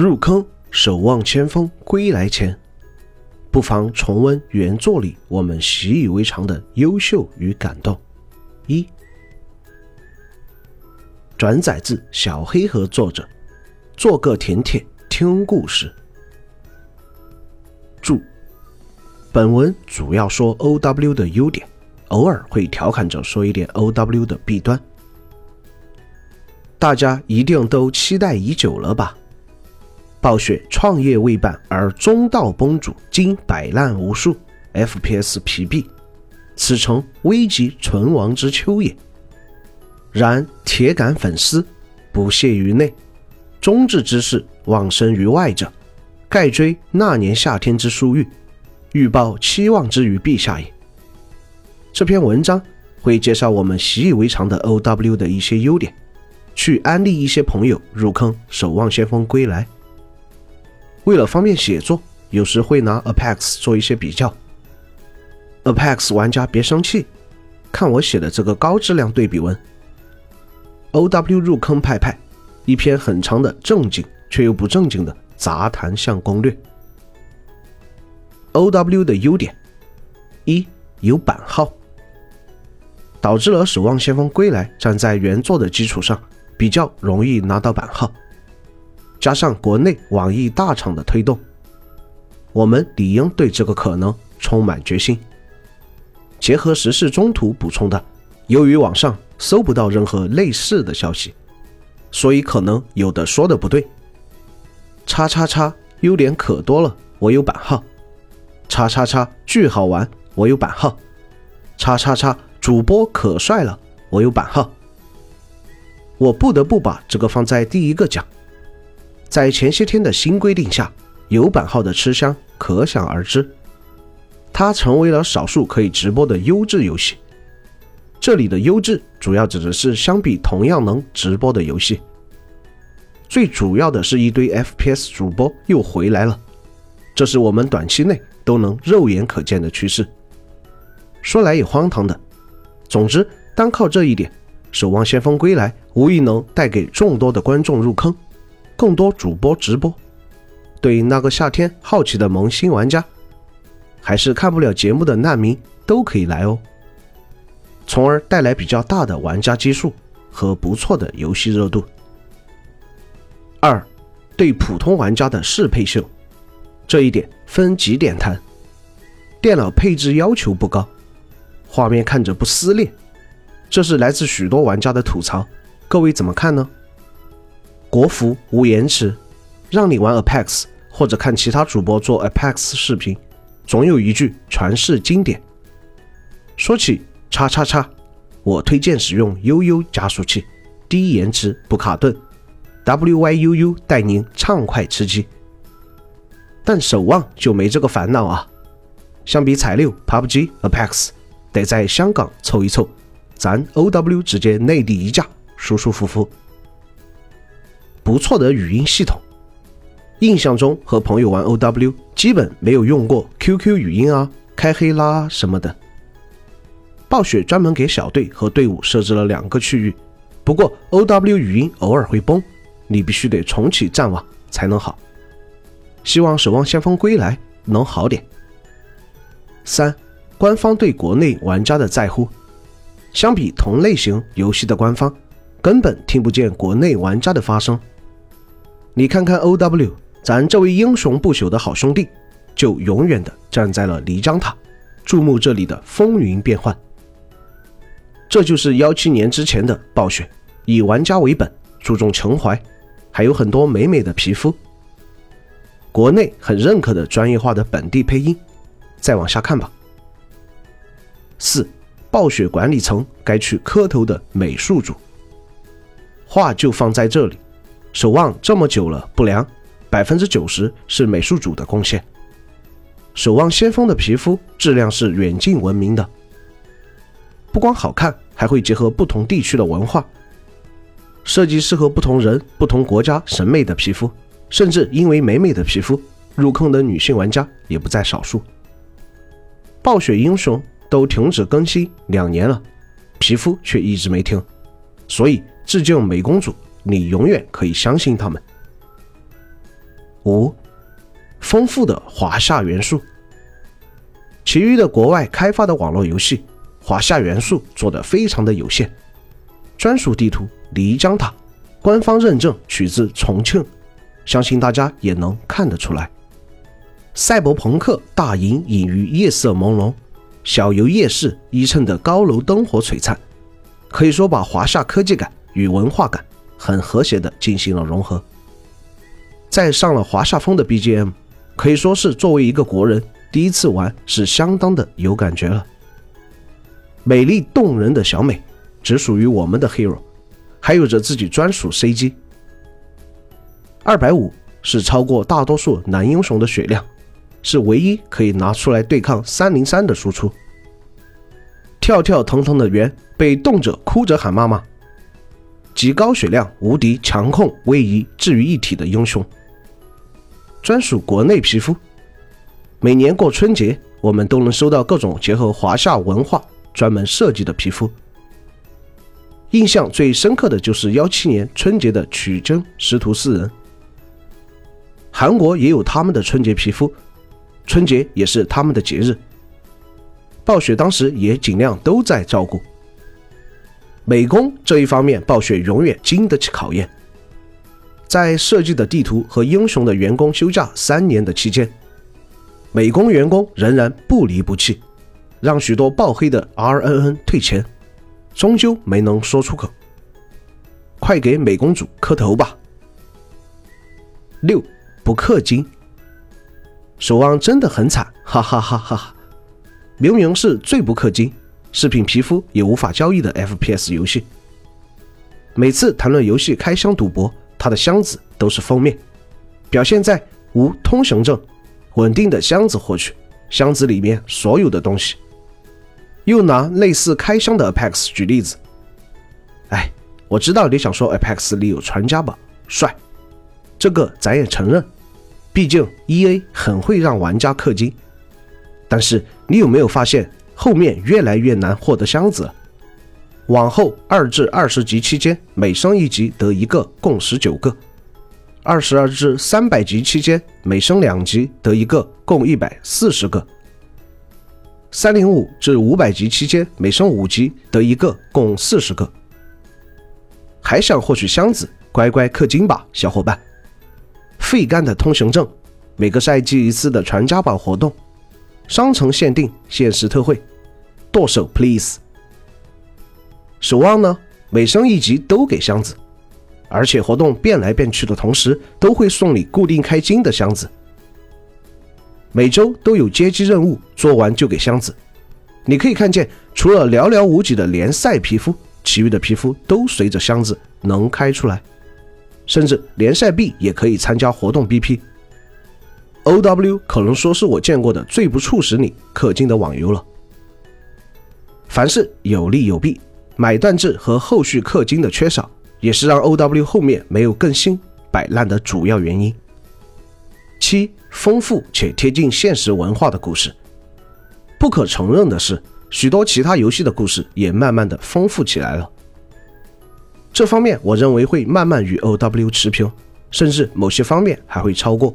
入坑，守望先锋归来前，不妨重温原作里我们习以为常的优秀与感动。一，转载自小黑盒作者，做个甜甜听故事。注：本文主要说 OW 的优点，偶尔会调侃着说一点 OW 的弊端。大家一定都期待已久了吧？暴雪创业未半而中道崩殂，今摆烂无数，FPS 疲弊，此诚危急存亡之秋也。然铁杆粉丝不屑于内，忠志之士忘身于外者，盖追那年夏天之殊遇，欲报期望之于陛下也。这篇文章会介绍我们习以为常的 OW 的一些优点，去安利一些朋友入坑《守望先锋归来》。为了方便写作，有时会拿 Apex 做一些比较。Apex 玩家别生气，看我写的这个高质量对比文。OW 入坑派派，一篇很长的正经却又不正经的杂谈向攻略。OW 的优点：一有版号，导致了《守望先锋归来》站在原作的基础上比较容易拿到版号。加上国内网易大厂的推动，我们理应对这个可能充满决心。结合时事中途补充的，由于网上搜不到任何类似的消息，所以可能有的说的不对。叉叉叉优点可多了，我有版号。叉叉叉巨好玩，我有版号。叉叉叉主播可帅了，我有版号。我不得不把这个放在第一个讲。在前些天的新规定下，有版号的吃香可想而知，它成为了少数可以直播的优质游戏。这里的优质主要指的是相比同样能直播的游戏，最主要的是一堆 FPS 主播又回来了，这是我们短期内都能肉眼可见的趋势。说来也荒唐的，总之单靠这一点，《守望先锋归来》无疑能带给众多的观众入坑。更多主播直播，对那个夏天好奇的萌新玩家，还是看不了节目的难民都可以来哦，从而带来比较大的玩家基数和不错的游戏热度。二，对普通玩家的适配性，这一点分几点谈。电脑配置要求不高，画面看着不撕裂，这是来自许多玩家的吐槽，各位怎么看呢？国服无延迟，让你玩 Apex 或者看其他主播做 Apex 视频，总有一句传世经典。说起叉叉叉，我推荐使用悠悠加速器，低延迟不卡顿，WYUU 带您畅快吃鸡。但守望就没这个烦恼啊！相比彩六、PUBG、Apex，得在香港凑一凑，咱 OW 直接内地一架，舒舒服服。不错的语音系统，印象中和朋友玩 OW 基本没有用过 QQ 语音啊、开黑啦什么的。暴雪专门给小队和队伍设置了两个区域，不过 OW 语音偶尔会崩，你必须得重启战网才能好。希望守望先锋归来能好点。三，官方对国内玩家的在乎，相比同类型游戏的官方，根本听不见国内玩家的发声。你看看 O.W，咱这位英雄不朽的好兄弟，就永远的站在了漓江塔，注目这里的风云变幻。这就是幺七年之前的暴雪，以玩家为本，注重情怀，还有很多美美的皮肤。国内很认可的专业化的本地配音。再往下看吧。四，暴雪管理层该去磕头的美术组。话就放在这里。守望这么久了不凉，百分之九十是美术组的贡献。守望先锋的皮肤质量是远近闻名的，不光好看，还会结合不同地区的文化，设计适合不同人、不同国家审美的皮肤，甚至因为美美的皮肤入坑的女性玩家也不在少数。暴雪英雄都停止更新两年了，皮肤却一直没停，所以致敬美公主。你永远可以相信他们。五，丰富的华夏元素。其余的国外开发的网络游戏，华夏元素做的非常的有限。专属地图漓江塔，官方认证取自重庆，相信大家也能看得出来。赛博朋克大营隐于夜色朦胧，小游夜市依衬的高楼灯火璀璨，可以说把华夏科技感与文化感很和谐的进行了融合。再上了华夏风的 BGM，可以说是作为一个国人第一次玩是相当的有感觉了。美丽动人的小美，只属于我们的 Hero，还有着自己专属 CG。二百五是超过大多数男英雄的血量，是唯一可以拿出来对抗三零三的输出。跳跳腾腾的圆被动着哭着喊妈妈，极高血量、无敌强控、位移置于一体的英雄。专属国内皮肤，每年过春节，我们都能收到各种结合华夏文化专门设计的皮肤。印象最深刻的就是幺七年春节的曲真师徒四人。韩国也有他们的春节皮肤，春节也是他们的节日。暴雪当时也尽量都在照顾。美工这一方面，暴雪永远经得起考验。在设计的地图和英雄的员工休假三年的期间，美工员工仍然不离不弃，让许多爆黑的 RNN 退钱，终究没能说出口。快给美公主磕头吧！六不氪金，守望真的很惨，哈哈哈哈！明明是最不氪金、饰品皮肤也无法交易的 FPS 游戏，每次谈论游戏开箱赌博。它的箱子都是封面，表现在无通行证、稳定的箱子获取，箱子里面所有的东西。又拿类似开箱的 Apex 举例子，哎，我知道你想说 Apex 里有传家宝，帅，这个咱也承认，毕竟 EA 很会让玩家氪金。但是你有没有发现后面越来越难获得箱子？往后二至二十级期间，每升一级得一个，共十九个；二十二至三百级期间，每升两级得一个，共一百四十个；三零五至五百级期间，每升五级得一个，共四十个。还想获取箱子，乖乖氪金吧，小伙伴！费干的通行证，每个赛季一次的传家宝活动，商城限定限时特惠，剁手 please！守望呢，每升一级都给箱子，而且活动变来变去的同时，都会送你固定开金的箱子。每周都有接机任务，做完就给箱子。你可以看见，除了寥寥无几的联赛皮肤，其余的皮肤都随着箱子能开出来，甚至联赛币也可以参加活动 BP。OW 可能说是我见过的最不促使你氪金的网游了。凡事有利有弊。买断制和后续氪金的缺少，也是让 OW 后面没有更新摆烂的主要原因。七，丰富且贴近现实文化的故事。不可承认的是，许多其他游戏的故事也慢慢的丰富起来了。这方面我认为会慢慢与 OW 持平，甚至某些方面还会超过。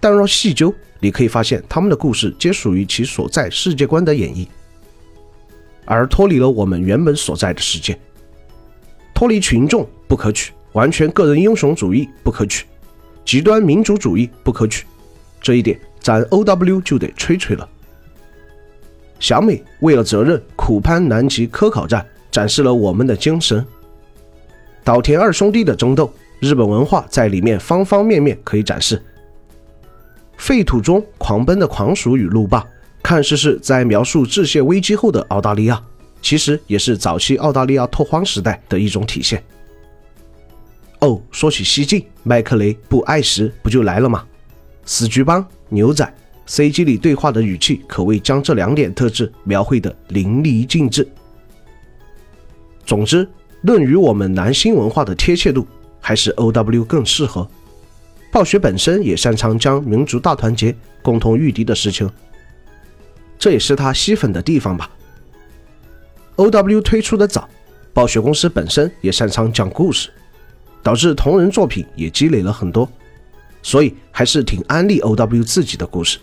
但若细究，你可以发现他们的故事皆属于其所在世界观的演绎。而脱离了我们原本所在的世界，脱离群众不可取，完全个人英雄主义不可取，极端民族主义不可取，这一点咱 OW 就得吹吹了。小美为了责任苦攀南极科考站，展示了我们的精神。岛田二兄弟的争斗，日本文化在里面方方面面可以展示。废土中狂奔的狂鼠与路霸。看似是在描述致谢危机后的澳大利亚，其实也是早期澳大利亚拓荒时代的一种体现。哦，说起西晋，麦克雷布艾什不就来了吗？死局帮牛仔 CG 里对话的语气，可谓将这两点特质描绘的淋漓尽致。总之，论与我们男性文化的贴切度，还是 OW 更适合。暴雪本身也擅长将民族大团结、共同御敌的事情。这也是他吸粉的地方吧。O.W 推出的早，暴雪公司本身也擅长讲故事，导致同人作品也积累了很多。所以还是挺安利 OW 自己的故事。